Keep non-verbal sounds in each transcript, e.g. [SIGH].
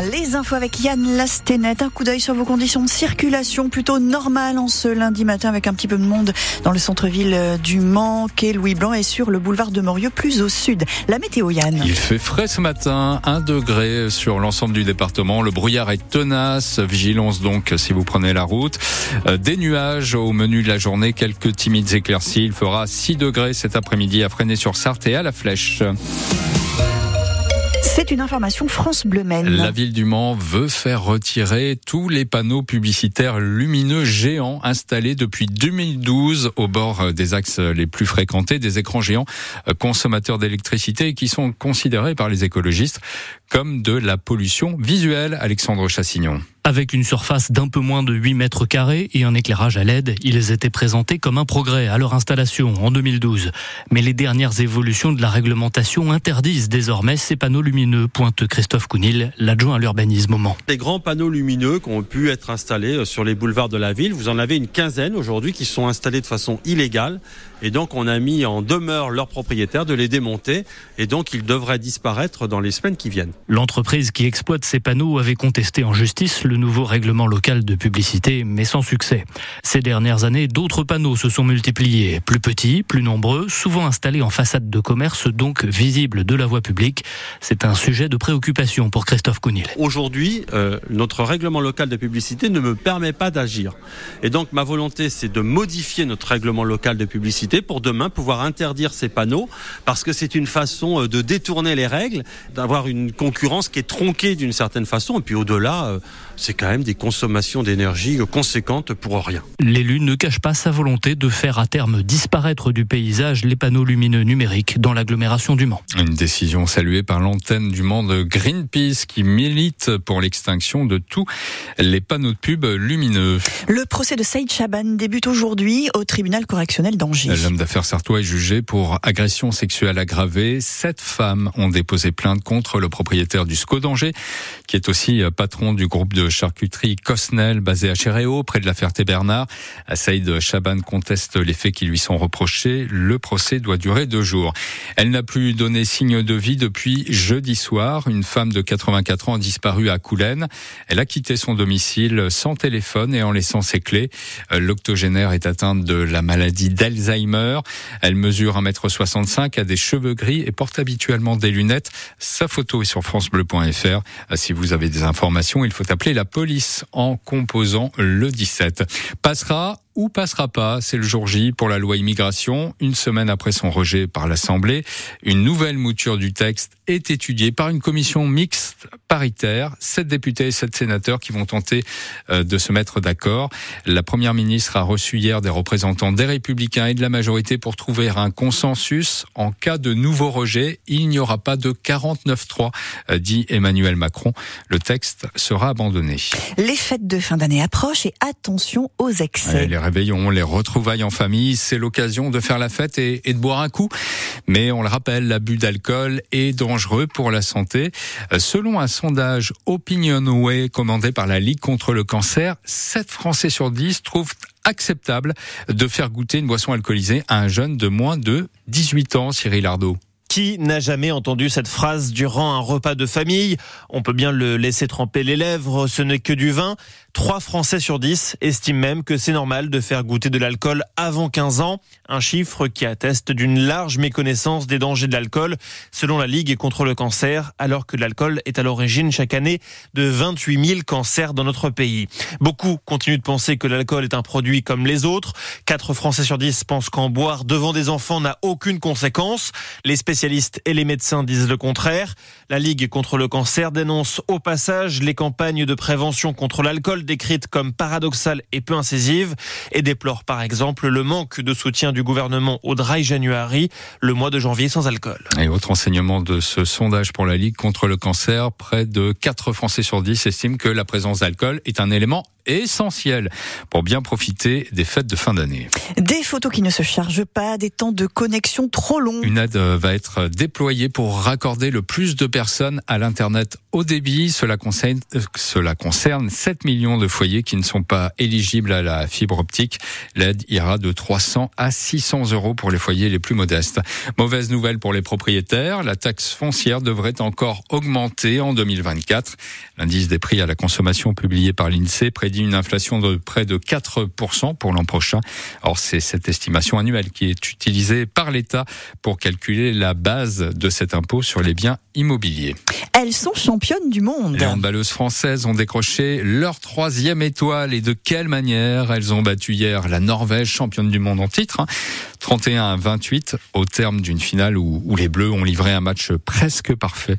Les infos avec Yann Lastenet. Un coup d'œil sur vos conditions de circulation plutôt normales en ce lundi matin avec un petit peu de monde dans le centre-ville du Mans, quai Louis Blanc et sur le boulevard de Morieux plus au sud. La météo Yann. Il fait frais ce matin, 1 degré sur l'ensemble du département. Le brouillard est tenace. Vigilance donc si vous prenez la route. Euh, des nuages au menu de la journée, quelques timides éclaircies. Il fera 6 degrés cet après-midi à Fresnay-sur-Sarthe et à la Flèche. C'est une information France Bleu Maine. La ville du Mans veut faire retirer tous les panneaux publicitaires lumineux géants installés depuis 2012 au bord des axes les plus fréquentés, des écrans géants consommateurs d'électricité qui sont considérés par les écologistes comme de la pollution visuelle. Alexandre Chassignon. Avec une surface d'un peu moins de 8 mètres carrés et un éclairage à LED, ils étaient présentés comme un progrès à leur installation en 2012. Mais les dernières évolutions de la réglementation interdisent désormais ces panneaux lumineux, pointe Christophe Counil, l'adjoint à l'urbanisme au Mans. Les grands panneaux lumineux qui ont pu être installés euh, sur les boulevards de la ville, vous en avez une quinzaine aujourd'hui qui sont installés de façon illégale. Et donc on a mis en demeure leurs propriétaires de les démonter. Et donc ils devraient disparaître dans les semaines qui viennent. L'entreprise qui exploite ces panneaux avait contesté en justice le nouveau règlement local de publicité, mais sans succès. Ces dernières années, d'autres panneaux se sont multipliés, plus petits, plus nombreux, souvent installés en façade de commerce, donc visibles de la voie publique. C'est un sujet de préoccupation pour Christophe Counil. Aujourd'hui, euh, notre règlement local de publicité ne me permet pas d'agir. Et donc ma volonté, c'est de modifier notre règlement local de publicité pour demain pouvoir interdire ces panneaux, parce que c'est une façon euh, de détourner les règles, d'avoir une concurrence qui est tronquée d'une certaine façon, et puis au-delà, euh, c'est quand même des consommations d'énergie conséquentes pour rien. L'élu ne cache pas sa volonté de faire à terme disparaître du paysage les panneaux lumineux numériques dans l'agglomération du Mans. Une décision saluée par l'antenne du Mans de Greenpeace qui milite pour l'extinction de tous les panneaux de pub lumineux. Le procès de Saïd Chaban débute aujourd'hui au tribunal correctionnel d'Angers. L'homme d'affaires sartois est jugé pour agression sexuelle aggravée. Sept femmes ont déposé plainte contre le propriétaire du SCO d'Angers, qui est aussi patron du groupe de charcuterie Cosnel, basé à Chéréo, près de la Ferté-Bernard. Saïd Chaban conteste les faits qui lui sont reprochés. Le procès doit durer deux jours. Elle n'a plus donné signe de vie depuis jeudi soir. Une femme de 84 ans a disparu à Coulennes. Elle a quitté son domicile sans téléphone et en laissant ses clés. L'octogénaire est atteinte de la maladie d'Alzheimer. Elle mesure 1m65, a des cheveux gris et porte habituellement des lunettes. Sa photo est sur francebleu.fr. Si vous avez des informations, il faut appeler la police en composant le 17. Passera ou passera pas, c'est le jour J pour la loi immigration. Une semaine après son rejet par l'Assemblée, une nouvelle mouture du texte est étudiée par une commission mixte paritaire. Sept députés et sept sénateurs qui vont tenter de se mettre d'accord. La première ministre a reçu hier des représentants des Républicains et de la majorité pour trouver un consensus. En cas de nouveau rejet, il n'y aura pas de 49-3, dit Emmanuel Macron. Le texte sera abandonné. Les fêtes de fin d'année approchent et attention aux excès. Réveillons, les retrouvailles en famille, c'est l'occasion de faire la fête et, de boire un coup. Mais on le rappelle, l'abus d'alcool est dangereux pour la santé. Selon un sondage Opinionway commandé par la Ligue contre le cancer, 7 Français sur 10 trouvent acceptable de faire goûter une boisson alcoolisée à un jeune de moins de 18 ans, Cyril Ardo. Qui n'a jamais entendu cette phrase durant un repas de famille? On peut bien le laisser tremper les lèvres, ce n'est que du vin. 3 Français sur 10 estiment même que c'est normal de faire goûter de l'alcool avant 15 ans, un chiffre qui atteste d'une large méconnaissance des dangers de l'alcool, selon la Ligue contre le cancer, alors que l'alcool est à l'origine chaque année de 28 000 cancers dans notre pays. Beaucoup continuent de penser que l'alcool est un produit comme les autres. 4 Français sur 10 pensent qu'en boire devant des enfants n'a aucune conséquence. Les spécialistes et les médecins disent le contraire. La Ligue contre le cancer dénonce au passage les campagnes de prévention contre l'alcool décrite comme paradoxale et peu incisive et déplore par exemple le manque de soutien du gouvernement au Dry January, le mois de janvier sans alcool. Et autre enseignement de ce sondage pour la Ligue contre le cancer, près de 4 Français sur 10 estiment que la présence d'alcool est un élément essentiel pour bien profiter des fêtes de fin d'année. Des photos qui ne se chargent pas, des temps de connexion trop longs. Une aide va être déployée pour raccorder le plus de personnes à l'Internet au débit. Cela concerne, cela concerne 7 millions de foyers qui ne sont pas éligibles à la fibre optique. L'aide ira de 300 à 600 euros pour les foyers les plus modestes. Mauvaise nouvelle pour les propriétaires, la taxe foncière devrait encore augmenter en 2024. L'indice des prix à la consommation publié par l'INSEE prédit une inflation de près de 4% pour l'an prochain. Or, c'est cette estimation annuelle qui est utilisée par l'État pour calculer la base de cet impôt sur les biens immobiliers. Elles sont championnes du monde. Les handballeuses françaises ont décroché leur troisième étoile et de quelle manière? Elles ont battu hier la Norvège, championne du monde en titre, 31 hein. à 28 au terme d'une finale où, où, les Bleus ont livré un match presque parfait.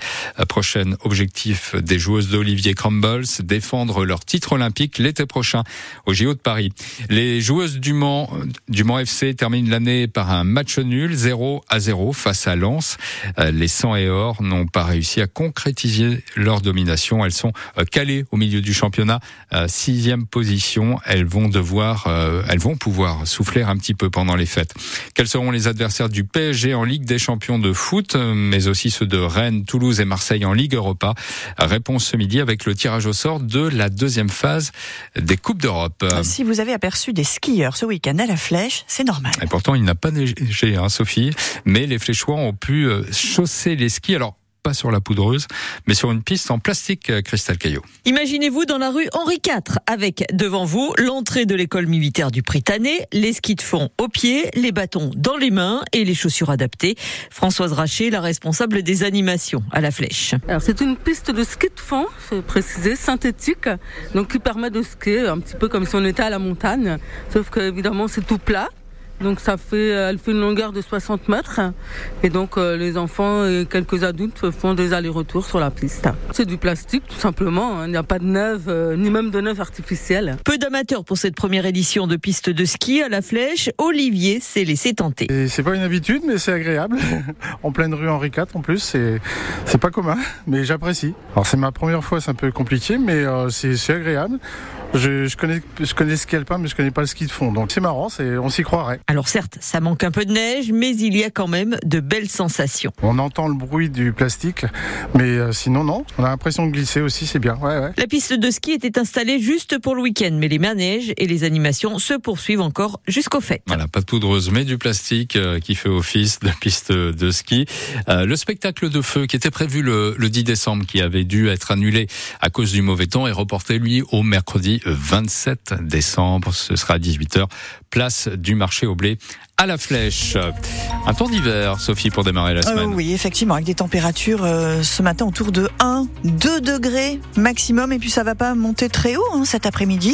Prochain objectif des joueuses d'Olivier Crumbles, défendre leur titre olympique l'été prochain au JO de Paris. Les joueuses du Mans, du Mans FC terminent l'année par un match nul 0 à 0 face à Lens. Les 100 et or n'ont pas réussi à concrétiser leur domination. Elles sont euh, calées au milieu du championnat, sixième position. Elles vont devoir, euh, elles vont pouvoir souffler un petit peu pendant les fêtes. Quels seront les adversaires du PSG en Ligue des Champions de foot, mais aussi ceux de Rennes, Toulouse et Marseille en Ligue Europa? Réponse ce midi avec le tirage au sort de la deuxième phase des Coupes d'Europe. Si vous avez aperçu des skieurs ce week-end à la flèche, c'est normal. Et pourtant, il n'a pas neigé, hein, Sophie, mais les fléchois ont pu euh, chausser les skis. Alors, pas sur la poudreuse, mais sur une piste en plastique, euh, Cristal Caillot. Imaginez-vous dans la rue Henri IV, avec devant vous l'entrée de l'école militaire du Pritané, les skis de fond aux pieds, les bâtons dans les mains et les chaussures adaptées. Françoise Raché, la responsable des animations à la flèche. Alors c'est une piste de ski de fond, c'est précisé, synthétique, donc qui permet de skier un petit peu comme si on était à la montagne, sauf que évidemment c'est tout plat. Donc ça fait, elle fait une longueur de 60 mètres. Et donc euh, les enfants et quelques adultes font des allers-retours sur la piste. C'est du plastique tout simplement. Hein. Il n'y a pas de neige, euh, ni même de neige artificielle. Peu d'amateurs pour cette première édition de piste de ski à la flèche. Olivier s'est laissé tenter. C'est pas une habitude, mais c'est agréable. [LAUGHS] en pleine rue Henri IV en plus, c'est c'est pas commun, mais j'apprécie. Alors c'est ma première fois, c'est un peu compliqué, mais euh, c'est agréable. Je, je, connais, je connais le ski alpin, mais je connais pas le ski de fond. Donc c'est marrant, c'est, on s'y croirait. Alors certes, ça manque un peu de neige, mais il y a quand même de belles sensations. On entend le bruit du plastique, mais euh, sinon non. On a l'impression de glisser aussi, c'est bien. Ouais, ouais. La piste de ski était installée juste pour le week-end, mais les manèges et les animations se poursuivent encore jusqu'au fait. Voilà, pas de poudreuse, mais du plastique euh, qui fait office de piste de ski. Euh, le spectacle de feu qui était prévu le, le 10 décembre, qui avait dû être annulé à cause du mauvais temps, est reporté lui au mercredi 27 décembre. Ce sera à 18h, place du marché au blé à la flèche. Un temps d'hiver, Sophie, pour démarrer la Euh, semaine. oui, effectivement, avec des températures euh, ce matin autour de 1, 2 degrés maximum, et puis ça va pas monter très haut hein, cet après-midi.